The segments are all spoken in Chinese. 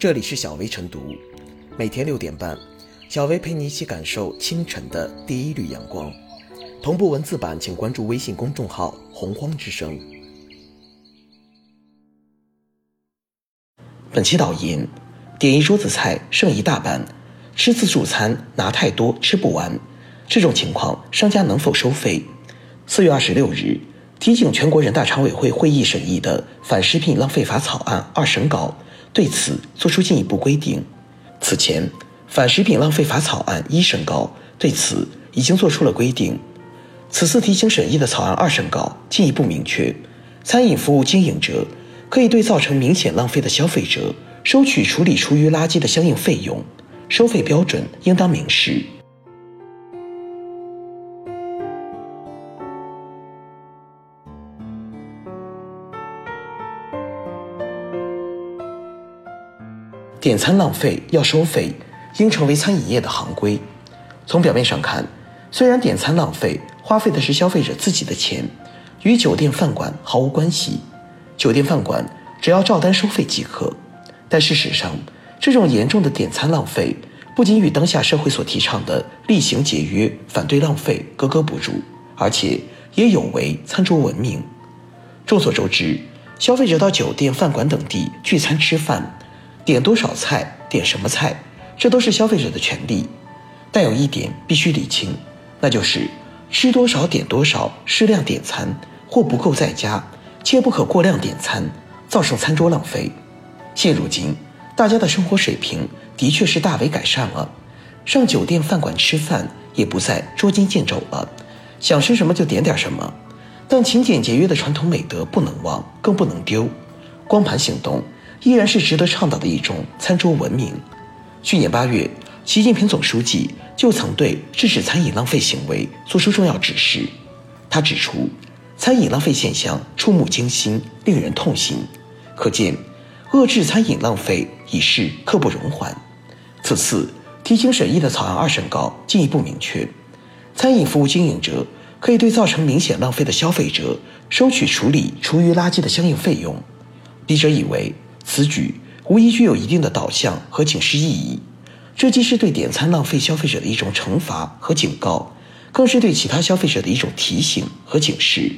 这里是小薇晨读，每天六点半，小薇陪你一起感受清晨的第一缕阳光。同步文字版，请关注微信公众号“洪荒之声”。本期导言：点一桌子菜剩一大半，吃自助餐拿太多吃不完，这种情况商家能否收费？四月二十六日，提请全国人大常委会会议审议的《反食品浪费法》草案二审稿对此作出进一步规定。此前，《反食品浪费法》草案一审稿对此已经作出了规定。此次提请审议的草案二审稿进一步明确，餐饮服务经营者可以对造成明显浪费的消费者收取处理厨余垃圾的相应费用，收费标准应当明示。点餐浪费要收费，应成为餐饮业的行规。从表面上看，虽然点餐浪费花费的是消费者自己的钱，与酒店饭馆毫无关系，酒店饭馆只要照单收费即可。但事实上，这种严重的点餐浪费，不仅与当下社会所提倡的厉行节约、反对浪费格格不入，而且也有违餐桌文明。众所周知，消费者到酒店、饭馆等地聚餐吃饭。点多少菜，点什么菜，这都是消费者的权利。但有一点必须理清，那就是吃多少点多少，适量点餐，或不够再加，切不可过量点餐，造成餐桌浪费。现如今，大家的生活水平的确是大为改善了，上酒店饭馆吃饭也不再捉襟见肘了，想吃什么就点点什么。但勤俭节约的传统美德不能忘，更不能丢。光盘行动。依然是值得倡导的一种餐桌文明。去年八月，习近平总书记就曾对制止餐饮浪费行为作出重要指示。他指出，餐饮浪费现象触目惊心，令人痛心。可见，遏制餐饮浪费已是刻不容缓。此次提请审议的草案二审稿进一步明确，餐饮服务经营者可以对造成明显浪费的消费者收取处理厨余垃圾的相应费用。笔者以为。此举无疑具有一定的导向和警示意义，这既是对点餐浪费消费者的一种惩罚和警告，更是对其他消费者的一种提醒和警示。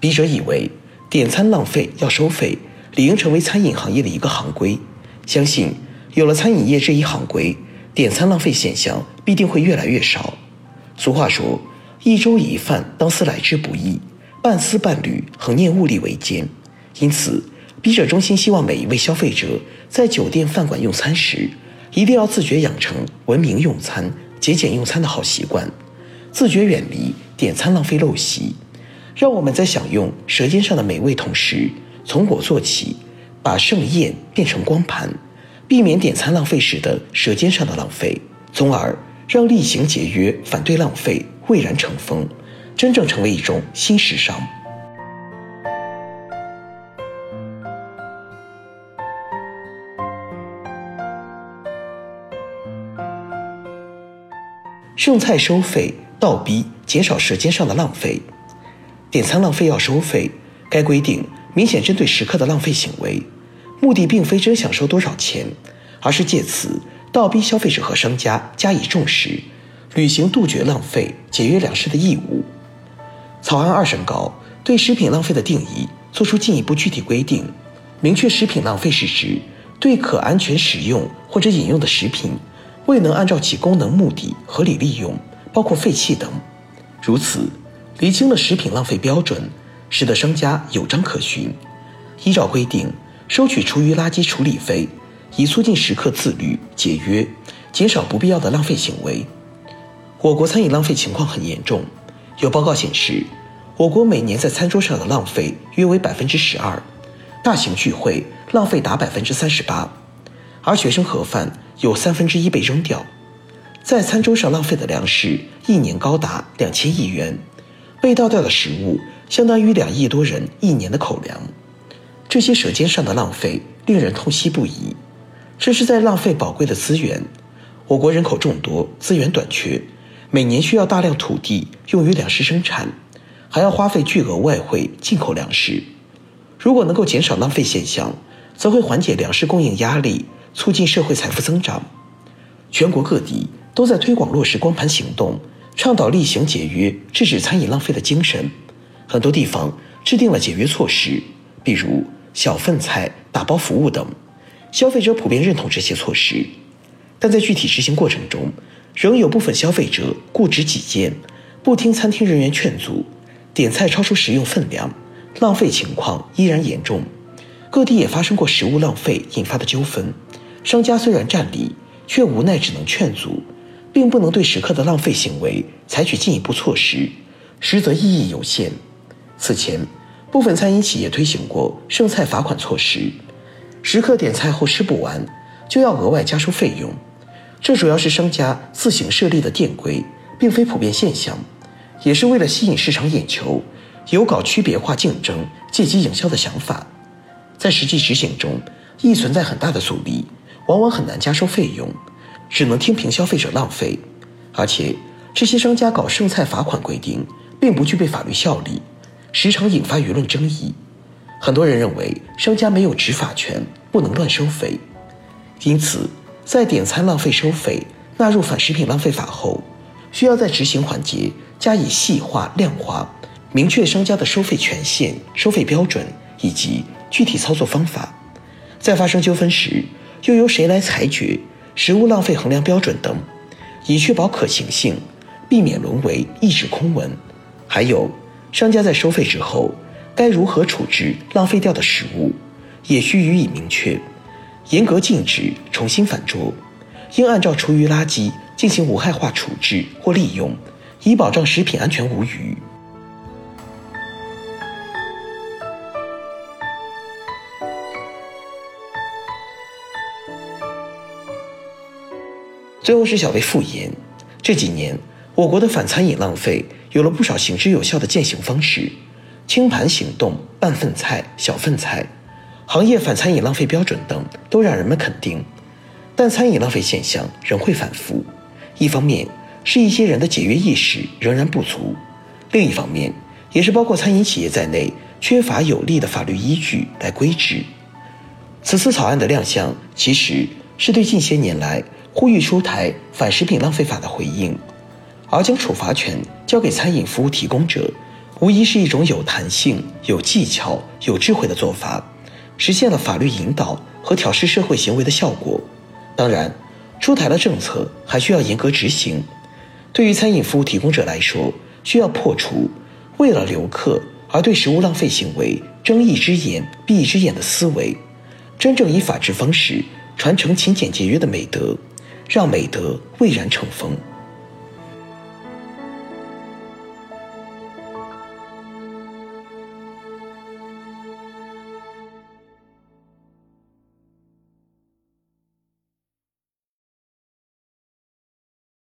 笔者以为，点餐浪费要收费，理应成为餐饮行业的一个行规。相信有了餐饮业这一行规，点餐浪费现象必定会越来越少。俗话说：“一粥一饭，当思来之不易；半丝半缕，恒念物力维艰。”因此。笔者衷心希望每一位消费者在酒店饭馆用餐时，一定要自觉养成文明用餐、节俭用餐的好习惯，自觉远离点餐浪费陋习。让我们在享用舌尖上的美味同时，从我做起，把盛宴变成光盘，避免点餐浪费时的舌尖上的浪费，从而让厉行节约、反对浪费蔚然成风，真正成为一种新时尚。剩菜收费，倒逼减少舌尖上的浪费。点餐浪费要收费，该规定明显针对食客的浪费行为，目的并非真想收多少钱，而是借此倒逼消费者和商家加以重视，履行杜绝浪费、节约粮食的义务。草案二审稿对食品浪费的定义作出进一步具体规定，明确食品浪费是指对可安全食用或者饮用的食品。未能按照其功能目的合理利用，包括废弃等，如此厘清了食品浪费标准，使得商家有章可循，依照规定收取厨余垃圾处理费，以促进食客自律节约，减少不必要的浪费行为。我国餐饮浪费情况很严重，有报告显示，我国每年在餐桌上的浪费约为百分之十二，大型聚会浪费达百分之三十八，而学生盒饭。有三分之一被扔掉，在餐桌上浪费的粮食一年高达两千亿元，被倒掉的食物相当于两亿多人一年的口粮。这些舌尖上的浪费令人痛惜不已，这是在浪费宝贵的资源。我国人口众多，资源短缺，每年需要大量土地用于粮食生产，还要花费巨额外汇进口粮食。如果能够减少浪费现象，则会缓解粮食供应压力。促进社会财富增长。全国各地都在推广落实光盘行动，倡导厉行节约、制止餐饮浪费的精神。很多地方制定了节约措施，比如小份菜、打包服务等，消费者普遍认同这些措施。但在具体执行过程中，仍有部分消费者固执己见，不听餐厅人员劝阻，点菜超出食用分量，浪费情况依然严重。各地也发生过食物浪费引发的纠纷，商家虽然占理。却无奈只能劝阻，并不能对食客的浪费行为采取进一步措施，实则意义有限。此前，部分餐饮企业推行过剩菜罚款措施，食客点菜后吃不完，就要额外加收费用。这主要是商家自行设立的店规，并非普遍现象，也是为了吸引市场眼球，有搞区别化竞争、借机营销的想法，在实际执行中亦存在很大的阻力。往往很难加收费用，只能听凭消费者浪费，而且这些商家搞剩菜罚款规定并不具备法律效力，时常引发舆论争议。很多人认为商家没有执法权，不能乱收费。因此，在点餐浪费收费纳入反食品浪费法后，需要在执行环节加以细化量化，明确商家的收费权限、收费标准以及具体操作方法。在发生纠纷时，又由谁来裁决食物浪费衡量标准等，以确保可行性，避免沦为一纸空文。还有，商家在收费之后，该如何处置浪费掉的食物，也需予以明确，严格禁止重新返桌，应按照厨余垃圾进行无害化处置或利用，以保障食品安全无虞。最后是小薇复言，这几年我国的反餐饮浪费有了不少行之有效的践行方式，清盘行动、半份菜、小份菜、行业反餐饮浪费标准等都让人们肯定。但餐饮浪费现象仍会反复，一方面是一些人的节约意识仍然不足，另一方面也是包括餐饮企业在内缺乏有力的法律依据来规制。此次草案的亮相，其实是对近些年来。呼吁出台反食品浪费法的回应，而将处罚权交给餐饮服务提供者，无疑是一种有弹性、有技巧、有智慧的做法，实现了法律引导和调试社会行为的效果。当然，出台了政策还需要严格执行。对于餐饮服务提供者来说，需要破除为了留客而对食物浪费行为睁一只眼闭一只眼的思维，真正以法治方式传承勤俭节约的美德。让美德蔚然成风。